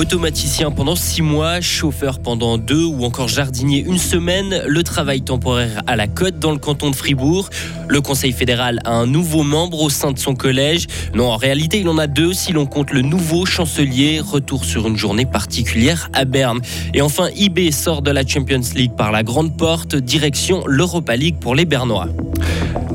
Automaticien pendant six mois, chauffeur pendant deux ou encore jardinier une semaine, le travail temporaire à la côte dans le canton de Fribourg. Le Conseil fédéral a un nouveau membre au sein de son collège. Non, en réalité, il en a deux si l'on compte le nouveau chancelier. Retour sur une journée particulière à Berne. Et enfin, IB sort de la Champions League par la grande porte, direction l'Europa League pour les Bernois.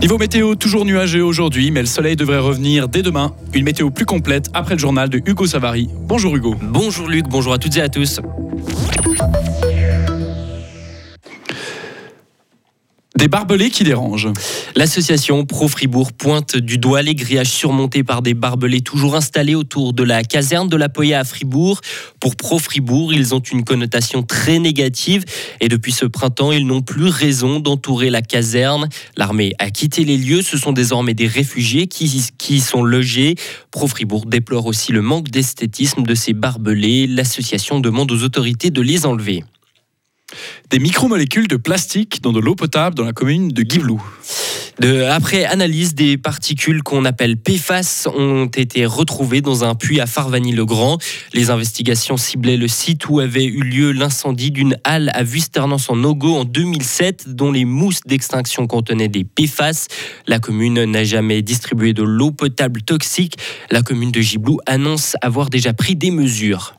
Niveau météo, toujours nuageux aujourd'hui, mais le soleil devrait revenir dès demain. Une météo plus complète après le journal de Hugo Savary. Bonjour Hugo. Bonjour Luc, bonjour à toutes et à tous. Des barbelés qui dérangent. L'association Pro Fribourg pointe du doigt les grillages surmontés par des barbelés toujours installés autour de la caserne de la Poya à Fribourg. Pour Pro Fribourg, ils ont une connotation très négative et depuis ce printemps, ils n'ont plus raison d'entourer la caserne. L'armée a quitté les lieux, ce sont désormais des réfugiés qui, qui y sont logés. Pro Fribourg déplore aussi le manque d'esthétisme de ces barbelés. L'association demande aux autorités de les enlever des micromolécules de plastique dans de l'eau potable dans la commune de Givelou. après analyse, des particules qu'on appelle PFAS ont été retrouvées dans un puits à Farvagny-le-Grand. Les investigations ciblaient le site où avait eu lieu l'incendie d'une halle à Vusternance en Ogo en 2007, dont les mousses d'extinction contenaient des PFAS. La commune n'a jamais distribué de l'eau potable toxique. La commune de Giblou annonce avoir déjà pris des mesures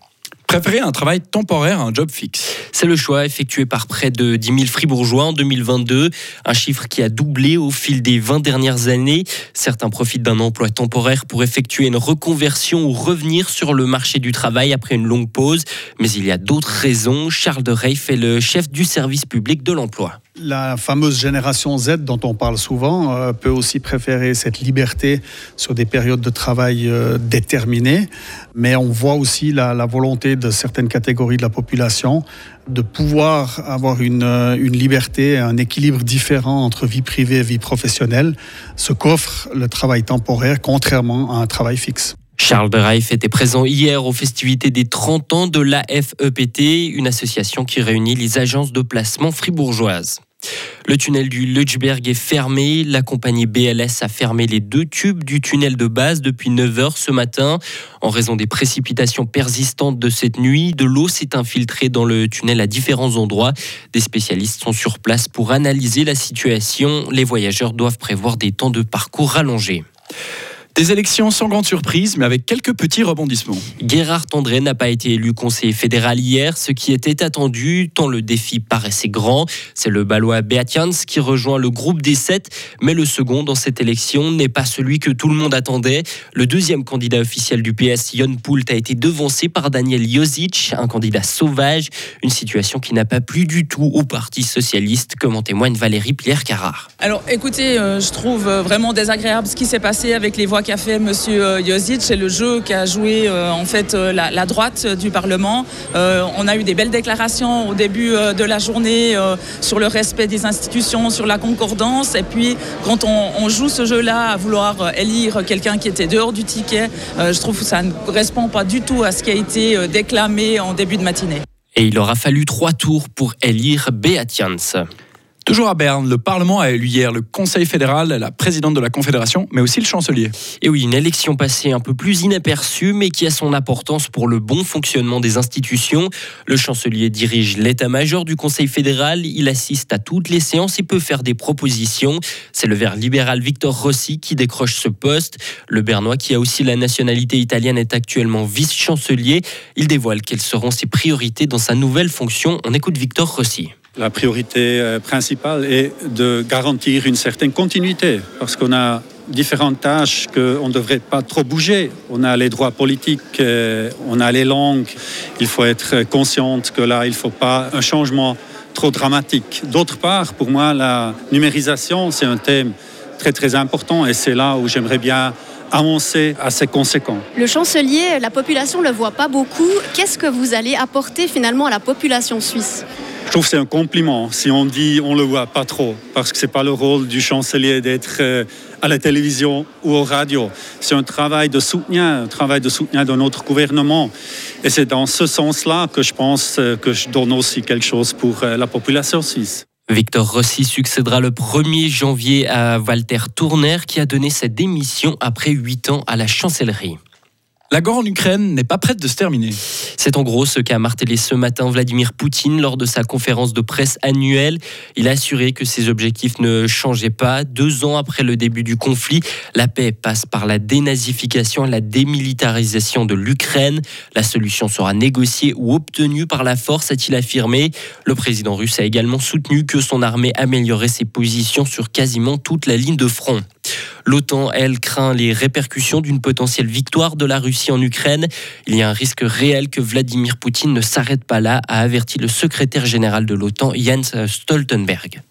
préférer un travail temporaire à un job fixe. C'est le choix effectué par près de 10 000 fribourgeois en 2022, un chiffre qui a doublé au fil des 20 dernières années. Certains profitent d'un emploi temporaire pour effectuer une reconversion ou revenir sur le marché du travail après une longue pause. Mais il y a d'autres raisons. Charles de Reif est le chef du service public de l'emploi. La fameuse génération Z dont on parle souvent euh, peut aussi préférer cette liberté sur des périodes de travail euh, déterminées, mais on voit aussi la, volonté de certaines catégories de la population de pouvoir avoir une, euh, une liberté, un équilibre différent entre vie privée et vie professionnelle, ce qu'offre le travail temporaire, contrairement à un travail fixe. Charles Reif était présent hier aux festivités des 30 ans de l'AFEPT, une association qui réunit les agences de placement fribourgeoises. Le tunnel du Lutschberg est fermé. La compagnie BLS a fermé les deux tubes du tunnel de base depuis 9h ce matin. En raison des précipitations persistantes de cette nuit, de l'eau s'est infiltrée dans le tunnel à différents endroits. Des spécialistes sont sur place pour analyser la situation. Les voyageurs doivent prévoir des temps de parcours rallongés. Des élections sans grande surprise, mais avec quelques petits rebondissements. Gérard Tandré n'a pas été élu conseiller fédéral hier, ce qui était attendu, tant le défi paraissait grand. C'est le Balois Beatians qui rejoint le groupe des sept, mais le second dans cette élection n'est pas celui que tout le monde attendait. Le deuxième candidat officiel du PS, Jon Poult, a été devancé par Daniel Josic, un candidat sauvage, une situation qui n'a pas plu du tout au Parti socialiste, comme en témoigne Valérie Pierre-Carrard. Alors écoutez, euh, je trouve vraiment désagréable ce qui s'est passé avec les voix qu'a fait M. Euh, Josic, c'est le jeu qu'a joué euh, en fait euh, la, droite du Parlement. on a eu des belles déclarations au début de la journée sur le respect des institutions, sur la concordance. Et puis quand on, joue ce jeu-là à vouloir élire quelqu'un qui était dehors du ticket, je trouve que ça ne correspond pas du tout à ce qui a été déclamé en début de matinée. Et il aura fallu trois tours pour élire Beatians. Toujours à Berne, le Parlement a élu hier le Conseil fédéral, la présidente de la Confédération, mais aussi le chancelier. Et oui, une élection passée un peu plus inaperçue, mais qui a son importance pour le bon fonctionnement des institutions. Le chancelier dirige l'état-major du Conseil fédéral, il assiste à toutes les séances et peut faire des propositions. C'est le vert libéral Victor Rossi qui décroche ce poste. Le Bernois, qui a aussi la nationalité italienne, est actuellement vice-chancelier. Il dévoile quelles seront ses priorités dans sa nouvelle fonction. On écoute Victor Rossi. La priorité euh, principale est de garantir une certaine continuité parce qu'on a différentes tâches qu'on ne devrait pas trop bouger. On a les droits politiques, euh, on a les langues. Il faut être consciente que là, il ne faut pas un changement trop dramatique. D'autre part, pour moi, la numérisation, c'est un thème très très important et c'est là où j'aimerais bien avancer assez conséquent. Le chancelier, la population ne le voit pas beaucoup. Qu'est-ce que vous allez apporter finalement à la population suisse? Je trouve que c'est un compliment si on dit on le voit pas trop, parce que c'est pas le rôle du chancelier d'être euh, à la télévision ou aux radios. C'est un travail de soutien, un travail de soutien de notre gouvernement. Et c'est dans ce sens-là que je pense euh, que je donne aussi quelque chose pour euh, la population suisse. Victor Rossi succédera le 1er janvier à Walter Tourner qui a donné sa démission après 8 ans à la chancellerie. La guerre en Ukraine n'est pas prête de se terminer. C'est en gros ce qu'a martelé ce matin Vladimir Poutine lors de sa conférence de presse annuelle. Il a assuré que ses objectifs ne changeaient pas. Deux ans après le début du conflit, la paix passe par la dénazification et la démilitarisation de l'Ukraine. La solution sera négociée ou obtenue par la force, a-t-il affirmé. Le président russe a également soutenu que son armée améliorait ses positions sur quasiment toute la ligne de front. L'OTAN, elle, craint les répercussions d'une potentielle victoire de la Russie en Ukraine. Il y a un risque réel que Vladimir Poutine ne s'arrête pas là, a averti le secrétaire général de l'OTAN, Jens Stoltenberg.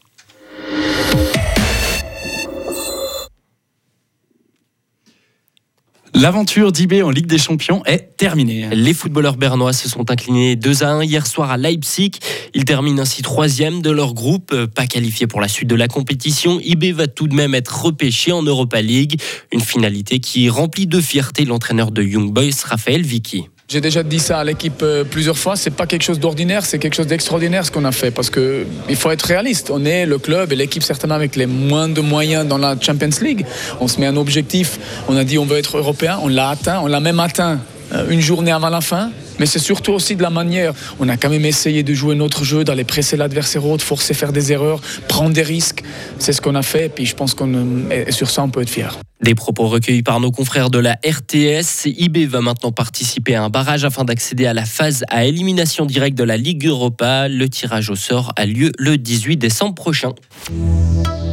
L'aventure d'IB en Ligue des Champions est terminée. Les footballeurs bernois se sont inclinés 2 à 1 hier soir à Leipzig. Ils terminent ainsi troisième de leur groupe, pas qualifié pour la suite de la compétition. IB va tout de même être repêché en Europa League, une finalité qui remplit de fierté l'entraîneur de Young Boys, Raphaël Vicky. J'ai déjà dit ça à l'équipe euh, plusieurs fois, c'est pas quelque chose d'ordinaire, c'est quelque chose d'extraordinaire ce qu'on a fait parce que il faut être réaliste. On est le club et l'équipe certainement avec les moins de moyens dans la Champions League. On se met un objectif, on a dit on veut être européen, on l'a atteint, on l'a même atteint euh, une journée avant la fin. Mais c'est surtout aussi de la manière. On a quand même essayé de jouer notre jeu, d'aller presser l'adversaire haut, de forcer faire des erreurs, prendre des risques. C'est ce qu'on a fait. Et puis je pense qu'on sur ça, on peut être fier. Des propos recueillis par nos confrères de la RTS. IB va maintenant participer à un barrage afin d'accéder à la phase à élimination directe de la Ligue Europa. Le tirage au sort a lieu le 18 décembre prochain.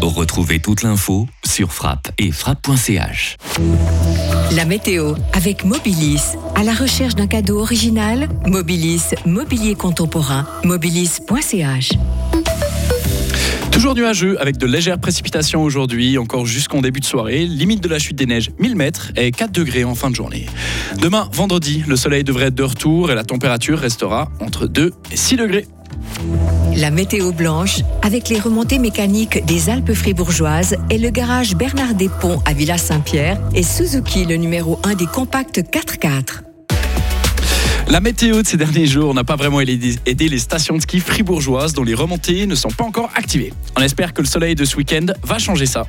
Retrouvez toute l'info sur frappe et frappe.ch. La météo avec Mobilis. À la recherche d'un cadeau original, Mobilis, mobilier contemporain, mobilis.ch. Toujours nuageux avec de légères précipitations aujourd'hui, encore jusqu'en début de soirée. Limite de la chute des neiges 1000 mètres et 4 degrés en fin de journée. Demain, vendredi, le soleil devrait être de retour et la température restera entre 2 et 6 degrés. La météo blanche avec les remontées mécaniques des Alpes fribourgeoises et le garage Bernard Ponts à Villa Saint-Pierre et Suzuki le numéro 1 des compacts 4x4. La météo de ces derniers jours n'a pas vraiment aidé les stations de ski fribourgeoises dont les remontées ne sont pas encore activées. On espère que le soleil de ce week-end va changer ça.